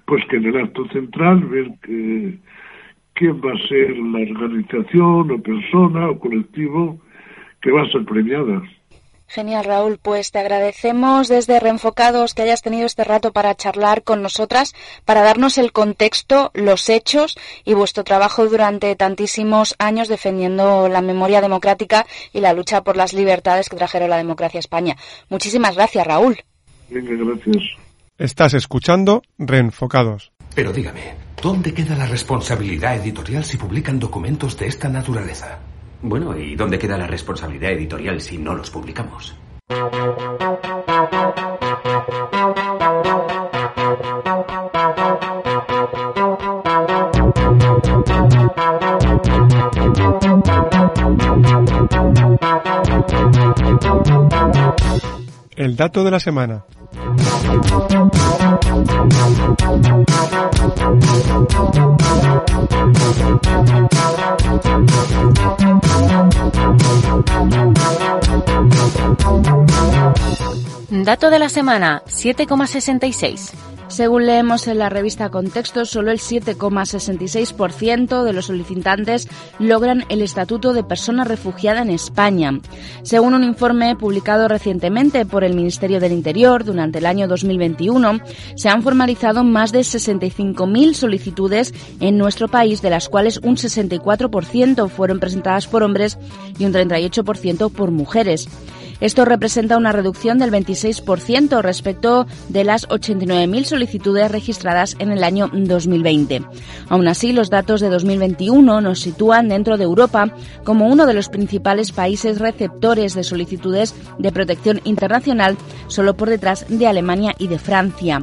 pues que en el acto central ver que, quién va a ser la organización o persona o colectivo que va a ser premiada. Genial, Raúl. Pues te agradecemos desde Reenfocados que hayas tenido este rato para charlar con nosotras, para darnos el contexto, los hechos y vuestro trabajo durante tantísimos años defendiendo la memoria democrática y la lucha por las libertades que trajeron la democracia a España. Muchísimas gracias, Raúl. Gracias. Estás escuchando Reenfocados. Pero dígame, ¿dónde queda la responsabilidad editorial si publican documentos de esta naturaleza? Bueno, ¿y dónde queda la responsabilidad editorial si no los publicamos? El dato de la semana. Thank you. Dato de la semana, 7,66. Según leemos en la revista Contexto, solo el 7,66% de los solicitantes logran el estatuto de persona refugiada en España. Según un informe publicado recientemente por el Ministerio del Interior durante el año 2021, se han formalizado más de 65.000 solicitudes en nuestro país, de las cuales un 64% fueron presentadas por hombres y un 38% por mujeres. Esto representa una reducción del 26% respecto de las 89.000 solicitudes registradas en el año 2020. Aún así, los datos de 2021 nos sitúan dentro de Europa como uno de los principales países receptores de solicitudes de protección internacional, solo por detrás de Alemania y de Francia.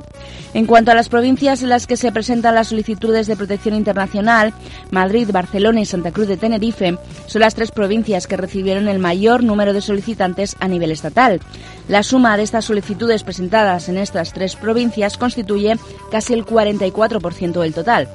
En cuanto a las provincias en las que se presentan las solicitudes de protección internacional, Madrid, Barcelona y Santa Cruz de Tenerife son las tres provincias que recibieron el mayor número de solicitantes a nivel estatal. La suma de estas solicitudes presentadas en estas tres provincias constituye casi el 44% del total.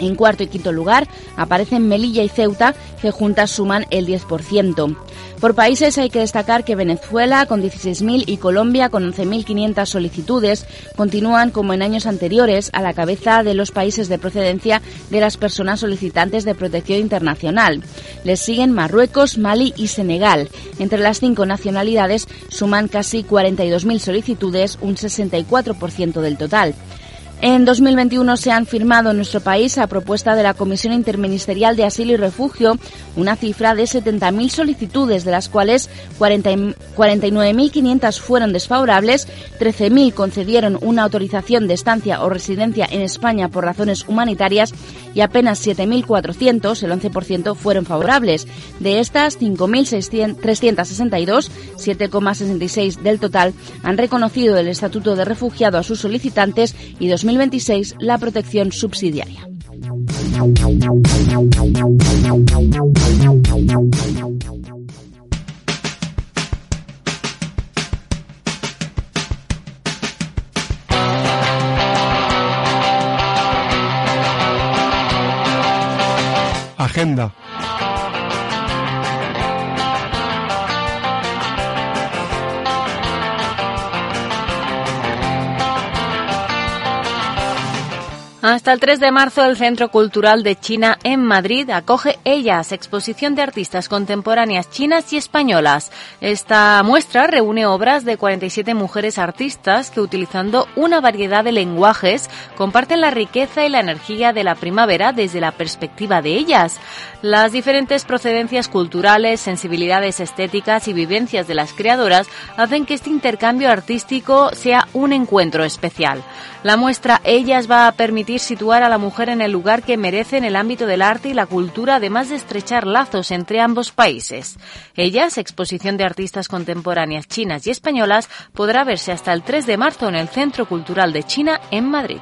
En cuarto y quinto lugar aparecen Melilla y Ceuta, que juntas suman el 10%. Por países hay que destacar que Venezuela, con 16.000, y Colombia, con 11.500 solicitudes, continúan como en años anteriores a la cabeza de los países de procedencia de las personas solicitantes de protección internacional. Les siguen Marruecos, Mali y Senegal. Entre las cinco nacionalidades suman casi 42.000 solicitudes, un 64% del total. En 2021 se han firmado en nuestro país, a propuesta de la Comisión Interministerial de Asilo y Refugio, una cifra de 70.000 solicitudes, de las cuales 49.500 fueron desfavorables, 13.000 concedieron una autorización de estancia o residencia en España por razones humanitarias y apenas 7.400, el 11%, fueron favorables. De estas, 5.362, 7,66 del total, han reconocido el estatuto de refugiado a sus solicitantes y 2.000 2026 la protección subsidiaria. Agenda. Hasta el 3 de marzo el Centro Cultural de China en Madrid acoge Ellas, exposición de artistas contemporáneas chinas y españolas. Esta muestra reúne obras de 47 mujeres artistas que utilizando una variedad de lenguajes comparten la riqueza y la energía de la primavera desde la perspectiva de ellas. Las diferentes procedencias culturales, sensibilidades estéticas y vivencias de las creadoras hacen que este intercambio artístico sea un encuentro especial. La muestra Ellas va a permitir situar a la mujer en el lugar que merece en el ámbito del arte y la cultura, además de estrechar lazos entre ambos países. Ellas, exposición de artistas contemporáneas chinas y españolas, podrá verse hasta el 3 de marzo en el Centro Cultural de China en Madrid.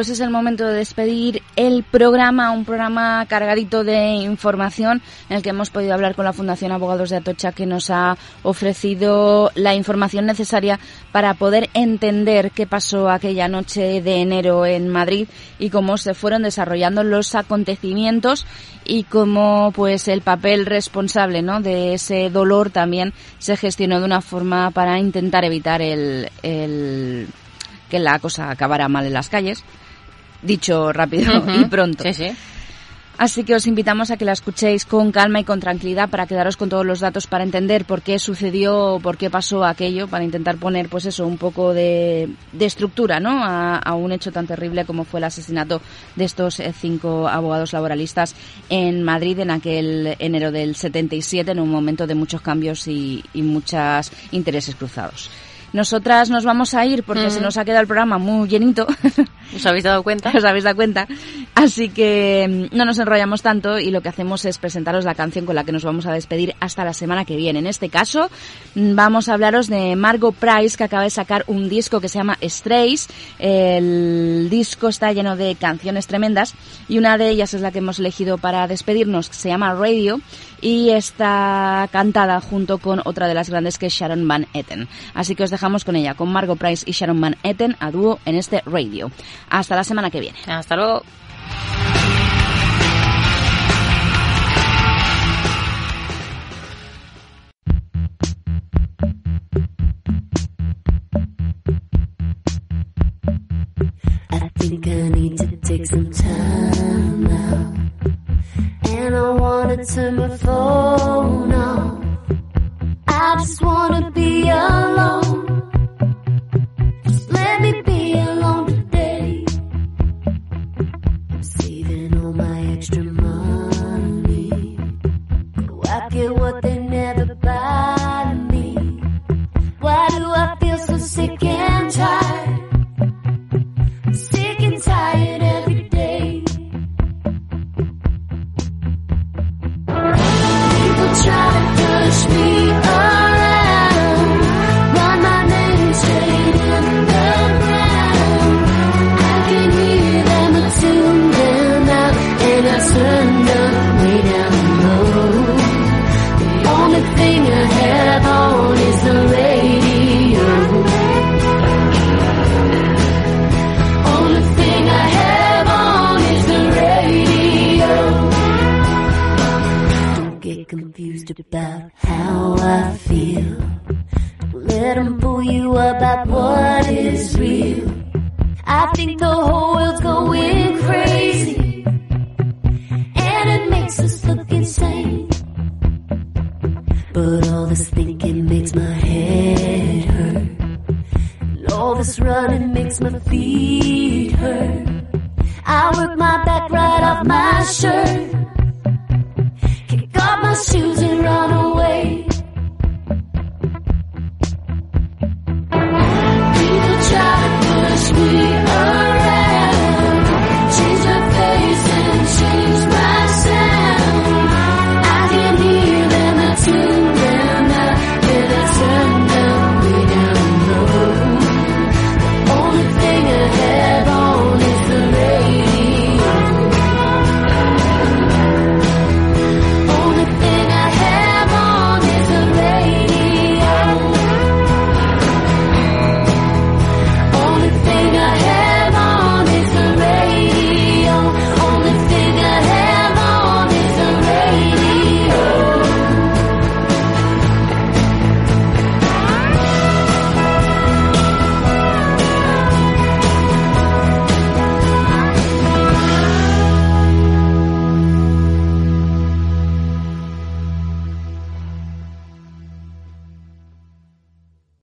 Pues es el momento de despedir el programa, un programa cargadito de información en el que hemos podido hablar con la Fundación Abogados de Atocha que nos ha ofrecido la información necesaria para poder entender qué pasó aquella noche de enero en Madrid y cómo se fueron desarrollando los acontecimientos y cómo pues el papel responsable ¿no? de ese dolor también se gestionó de una forma para intentar evitar el, el que la cosa acabara mal en las calles dicho rápido y pronto. Así que os invitamos a que la escuchéis con calma y con tranquilidad para quedaros con todos los datos para entender por qué sucedió, por qué pasó aquello, para intentar poner, pues eso, un poco de, estructura, ¿no? A, un hecho tan terrible como fue el asesinato de estos eh, cinco abogados laboralistas en Madrid en aquel enero del 77, en un momento de muchos cambios y, y muchos intereses cruzados. Nosotras nos vamos a ir porque se nos ha quedado el programa muy llenito. ¿Os habéis dado cuenta? Os habéis dado cuenta. Así que mm, no nos enrollamos tanto y lo que hacemos es presentaros la canción con la que nos vamos a despedir hasta la semana que viene. En este caso, mm, vamos a hablaros de Margot Price, que acaba de sacar un disco que se llama Strays. El disco está lleno de canciones tremendas y una de ellas es la que hemos elegido para despedirnos, que se llama Radio y está cantada junto con otra de las grandes que es Sharon Van Etten. Así que os dejamos con ella, con Margot Price y Sharon Van Etten a dúo en este radio. Hasta la semana que viene. Hasta luego. and I wanna turn my phone off. I just wanna be alone. So sick and tired? Sick and tired every day. People try to push me around, my name in the ground. I can hear them tune out, and I turn